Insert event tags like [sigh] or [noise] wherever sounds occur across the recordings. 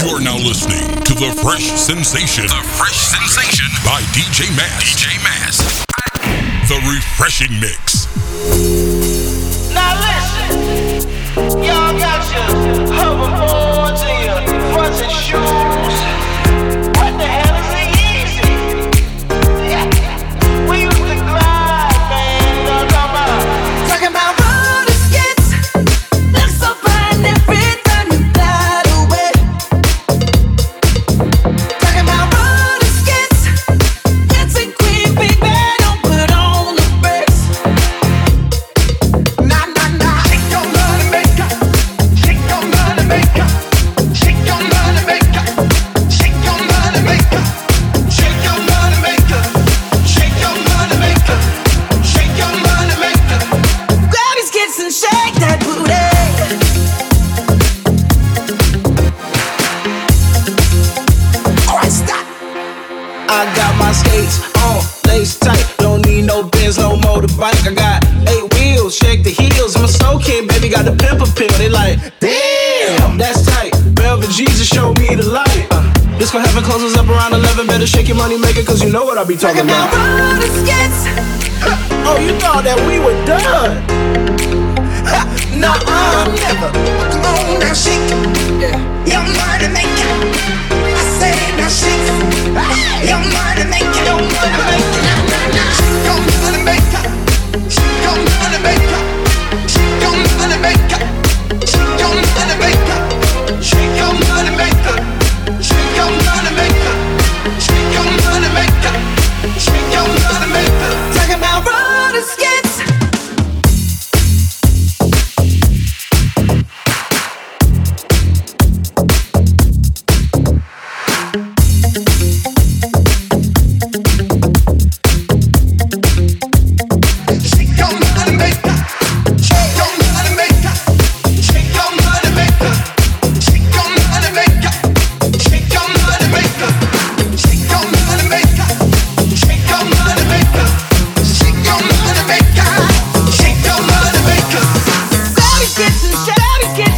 You're now listening to The Fresh Sensation. The Fresh Sensation by DJ Mass. DJ Mass. The Refreshing Mix. Now listen. Y'all got your hoverboard. Better shake your money maker, cause you know what I be talking about. [laughs] Oh, you thought that we were done. [laughs] Nah, uh-uh. I'm never. Come on now, shake your money maker. I say now shake your money maker. Your money maker. listen, shut up and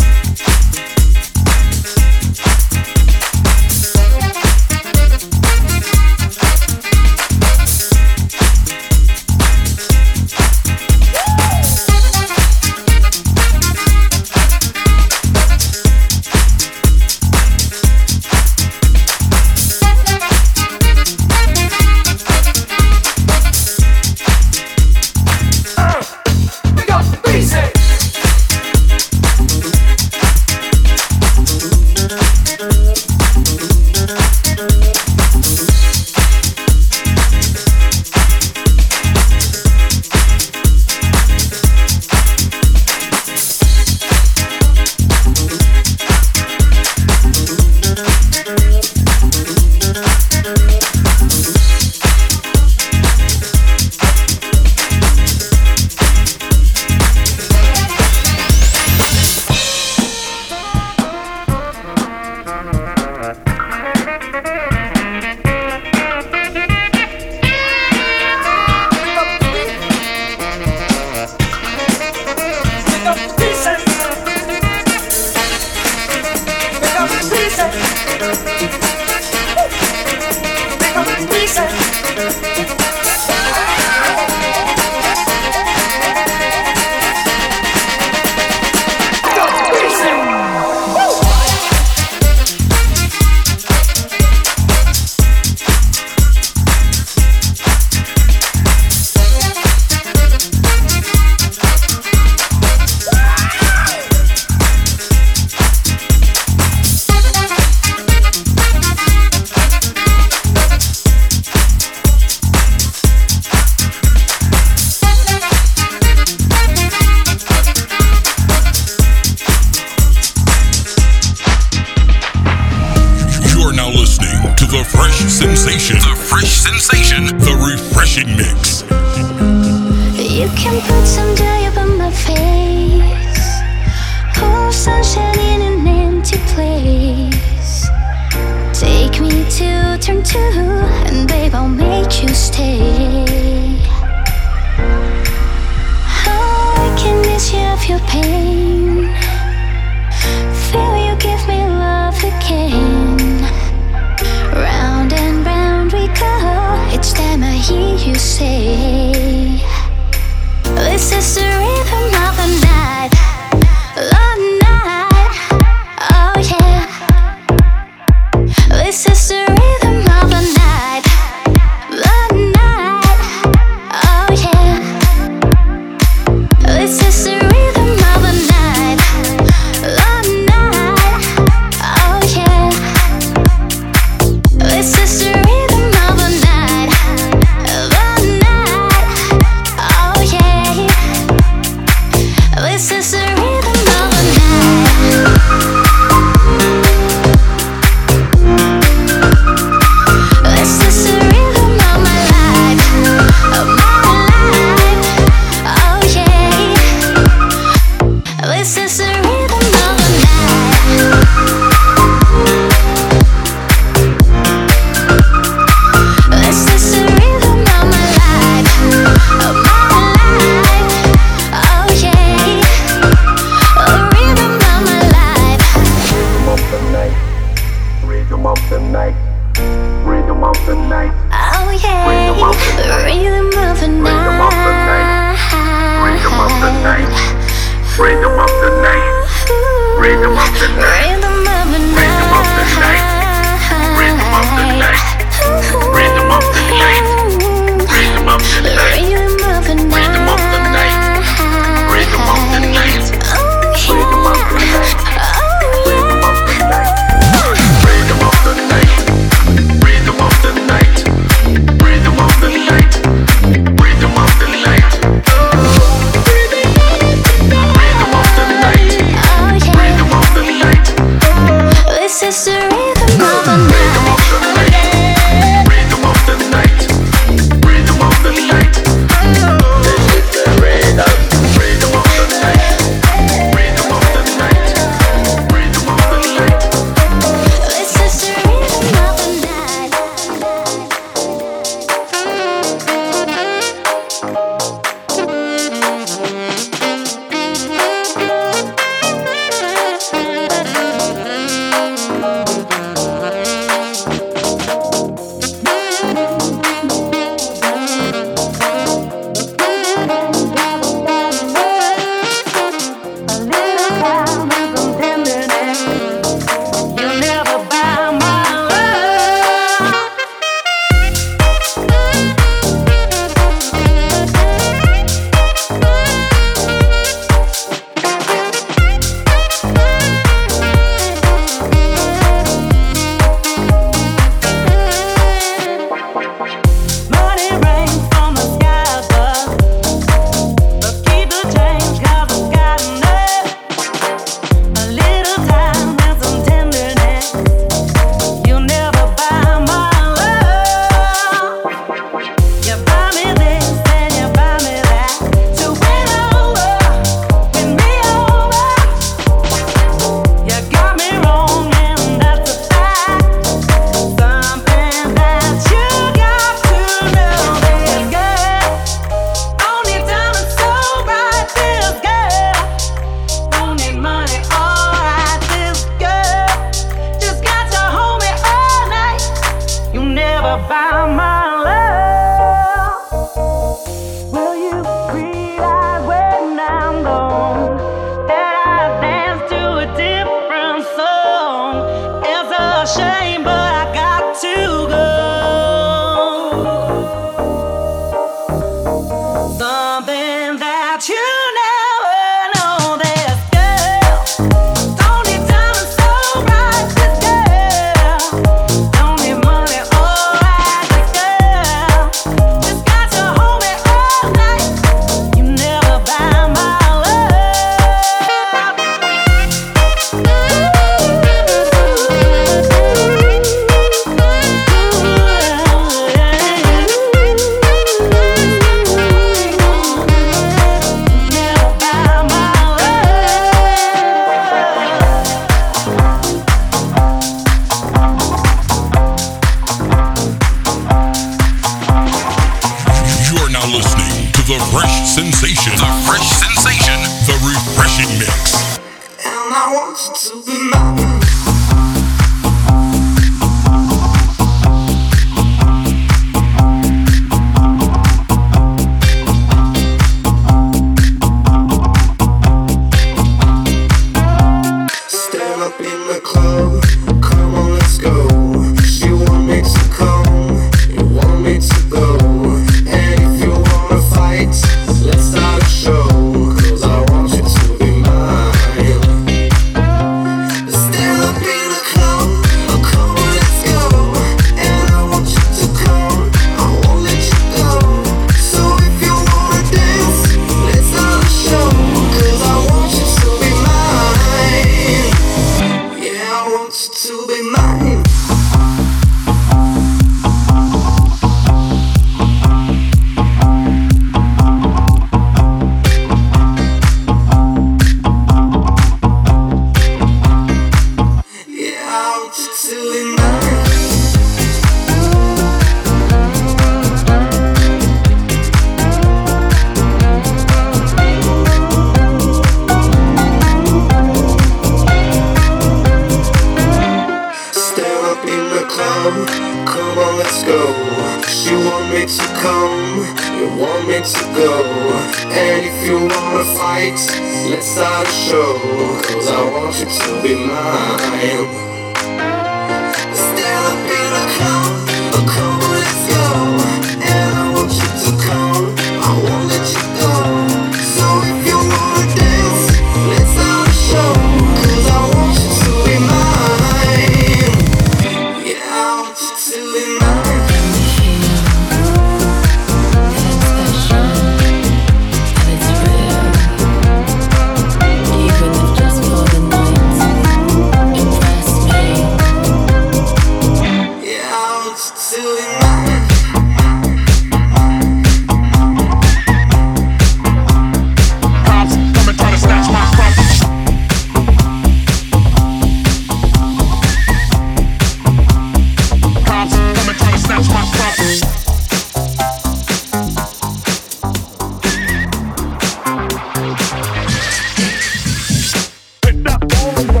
Thank you.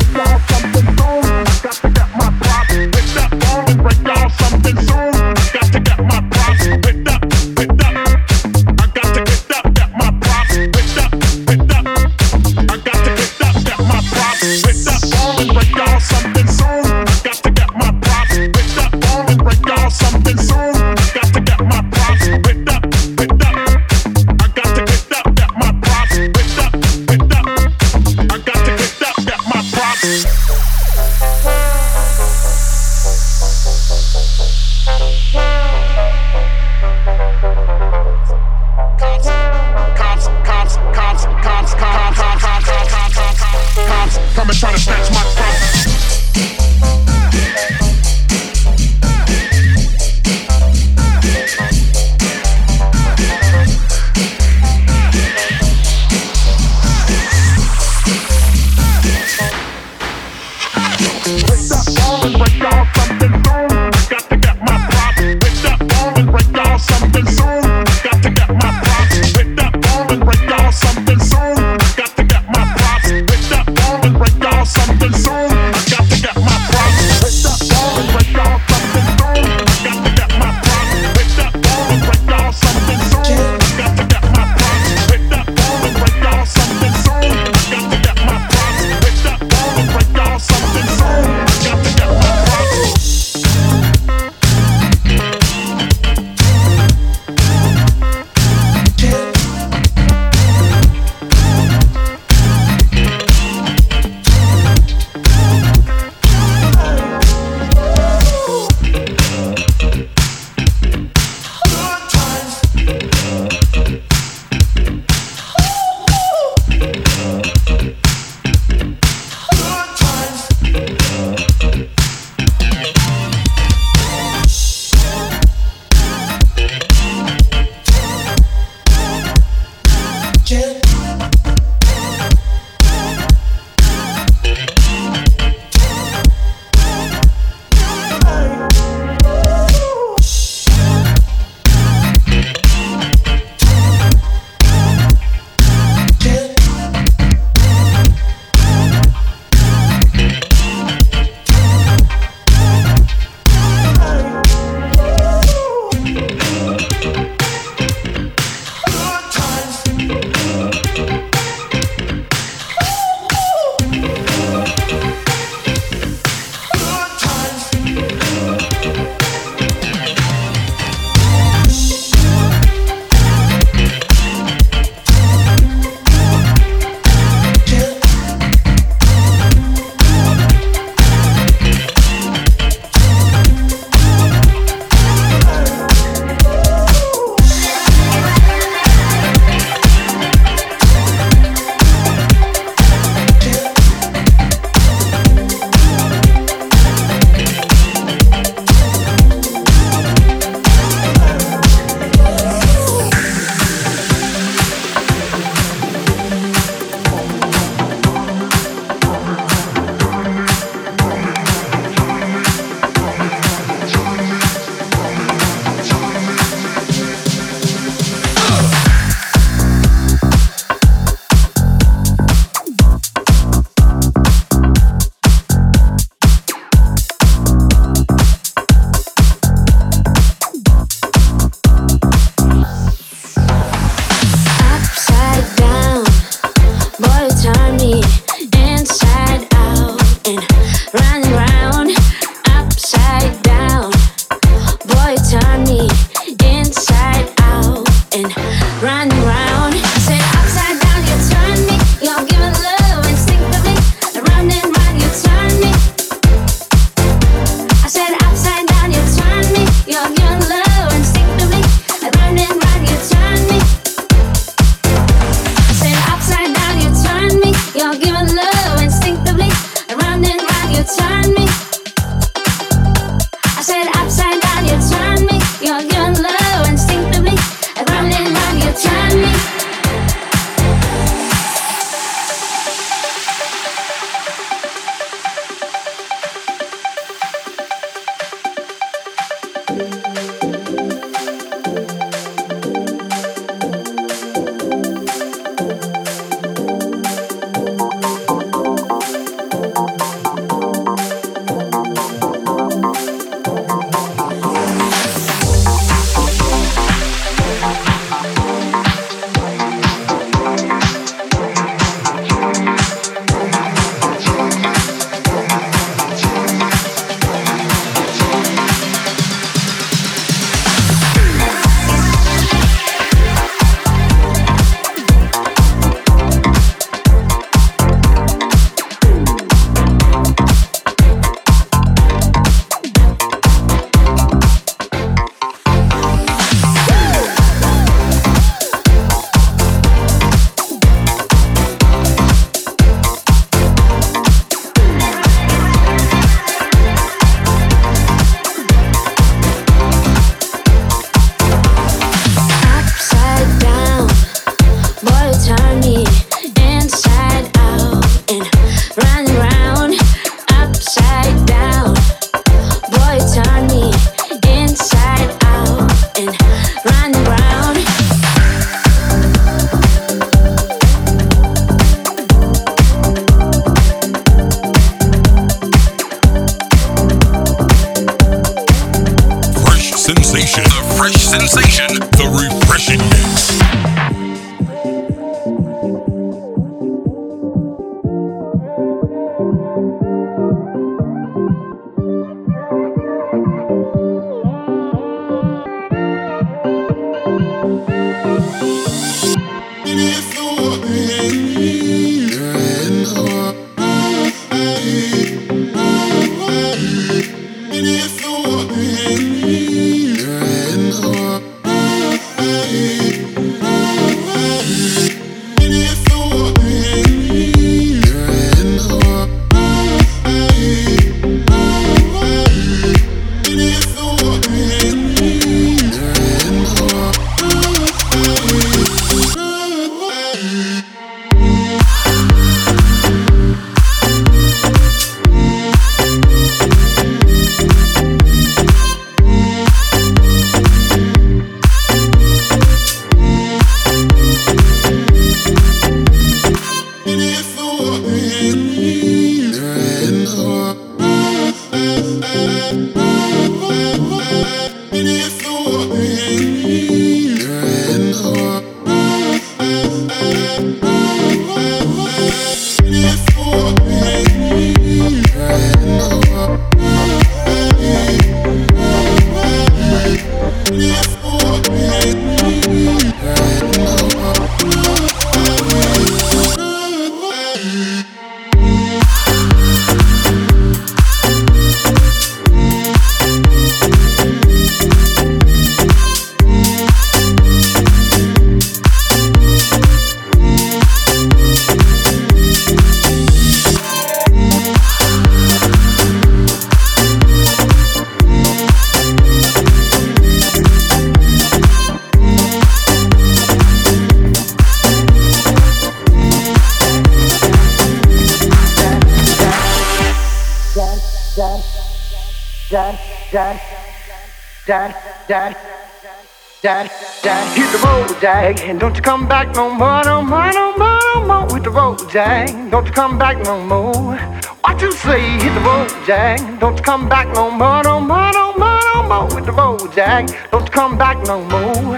And don't you come back no more, no more, no more, no more with the road, Jack. Don't you come back no more. What you say? Hit the road, Jack. Don't you come back no more, no more, no more, no more with the road, Jack. Don't you come back no more.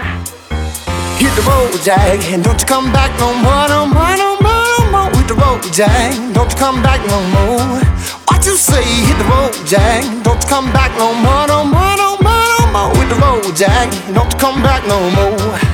Hit the road, and don't you come back no more, no more, no more, no more with the road, Jack. Don't you come back no more. What you say? Hit the road, Jack. Don't you come back no more, no more, no more no more with the road, Jack. Don't you come back no more.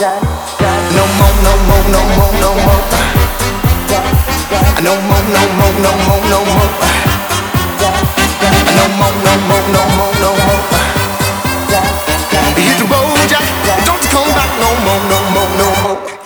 No more, no more, no more, no more. No more, no more, no more, no more. No more, no more, no more, no more. Hit the road, Jack. Don't come back no more, no more, no more.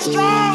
Strong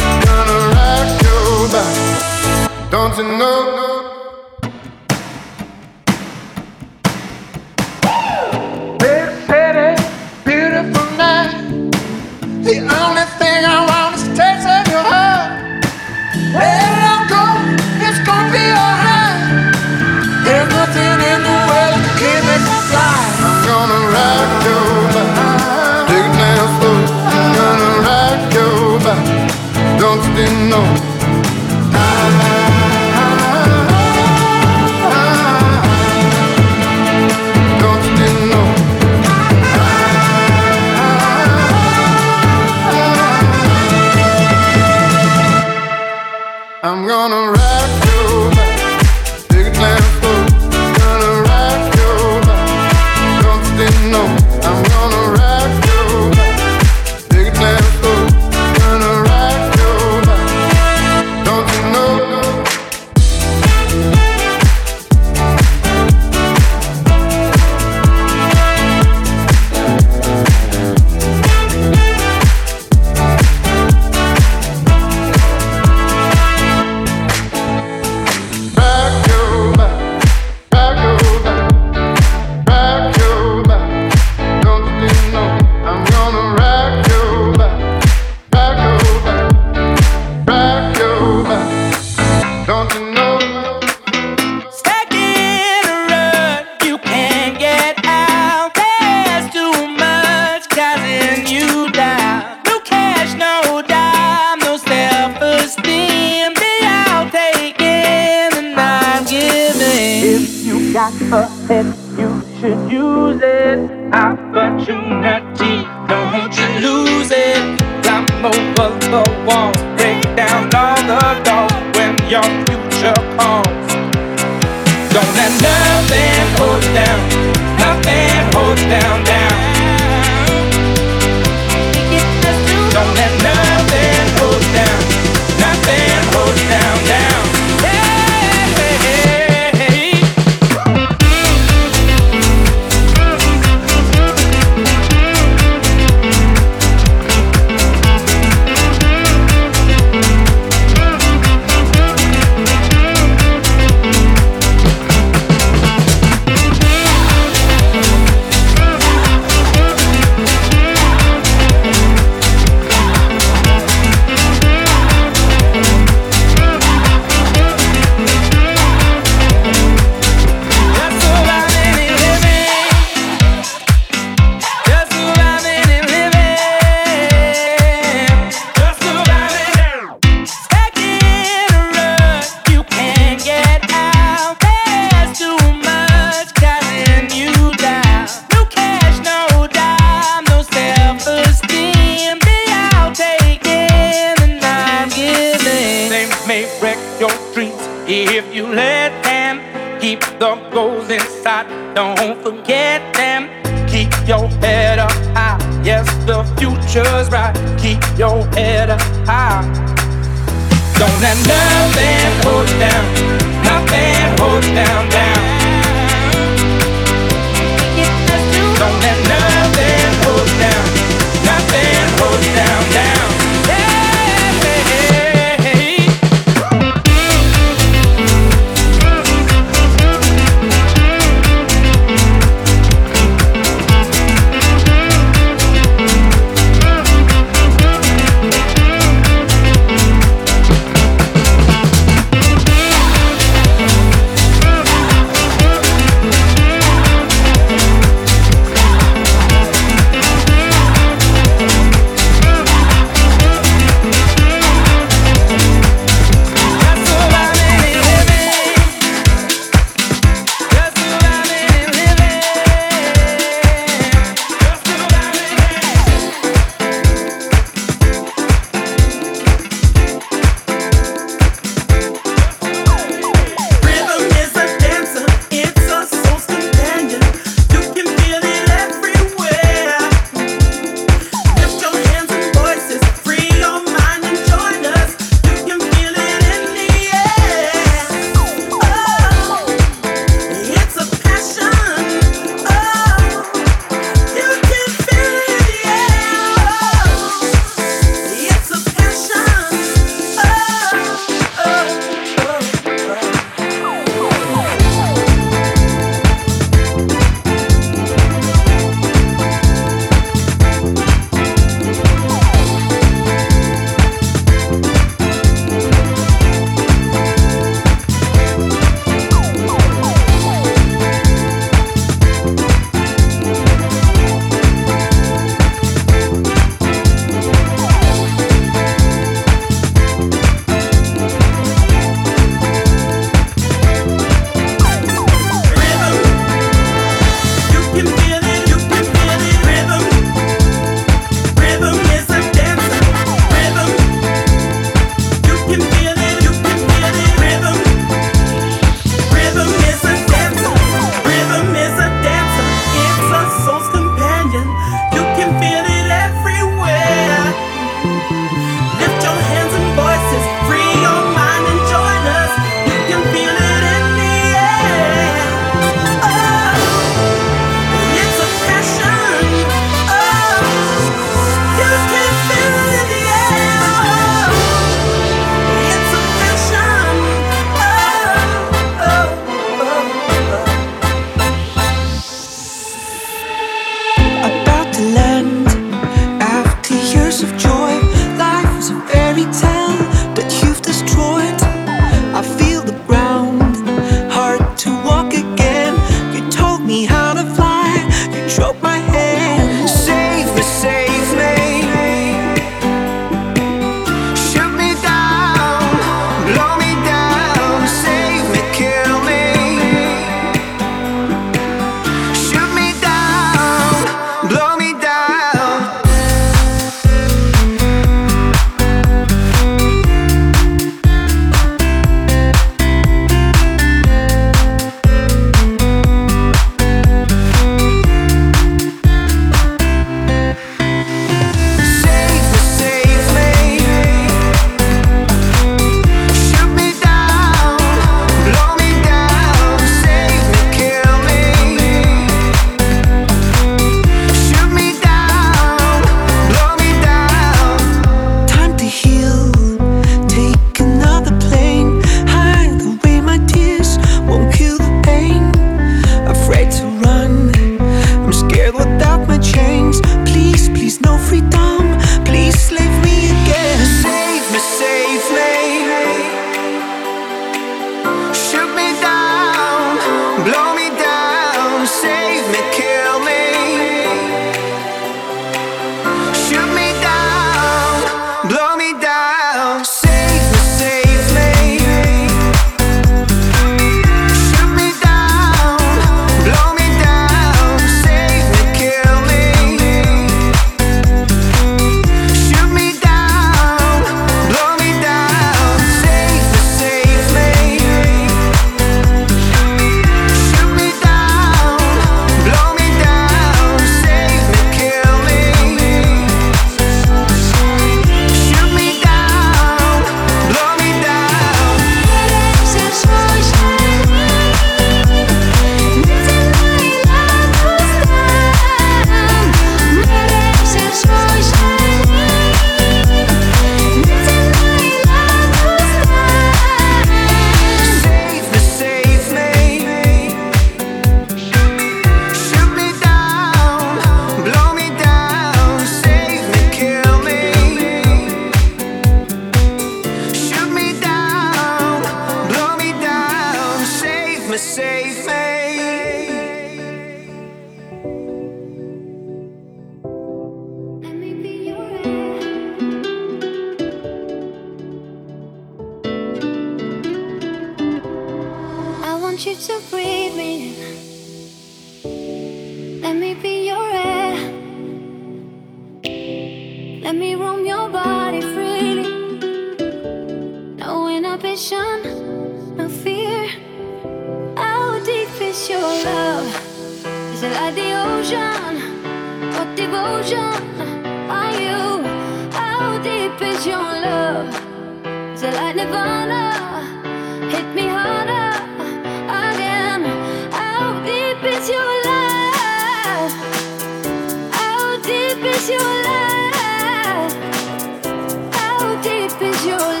is yours.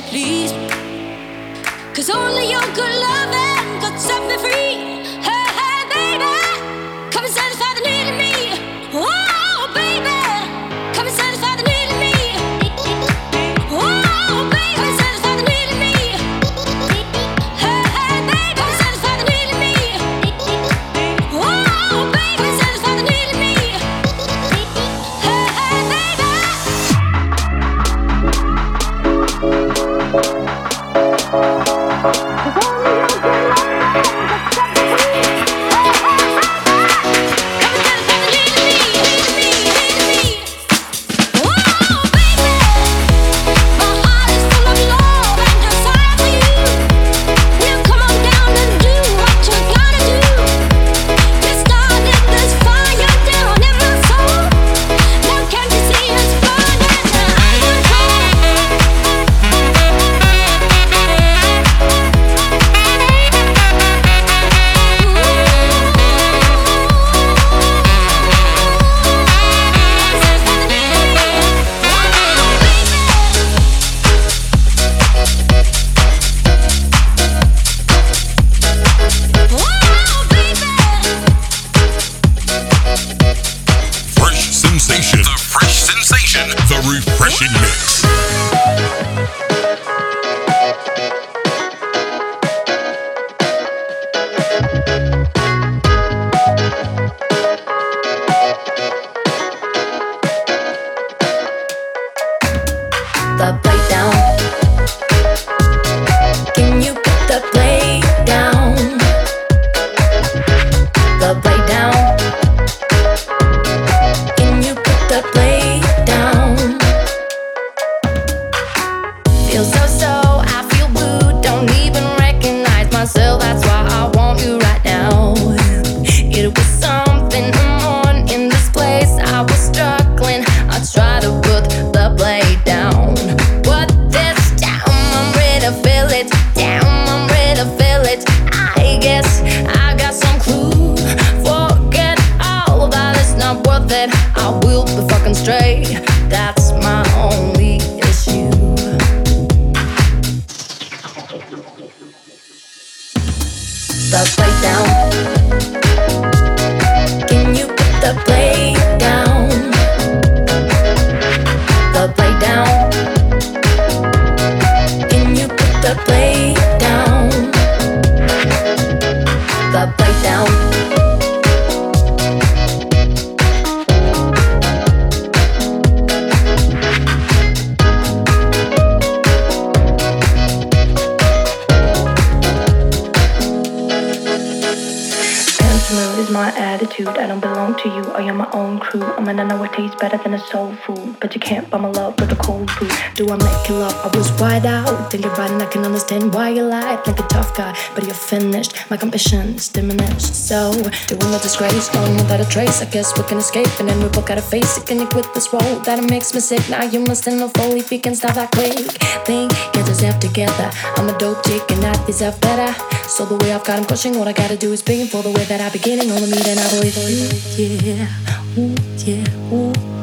please. Cause only your good loving could set me free. Ambitions diminished. So, doing the disgrace, going without a trace. I guess we can escape and then we both gotta face it. Can you quit this role that it makes me sick? Now you must know fully if you can stop that quick. Think, get yourself together. I'm a dope chick and I deserve better. So, the way I've got him crushing, what I gotta do is pay for the way that I'm beginning. On the meet and I believe, ooh, yeah, ooh, yeah, ooh,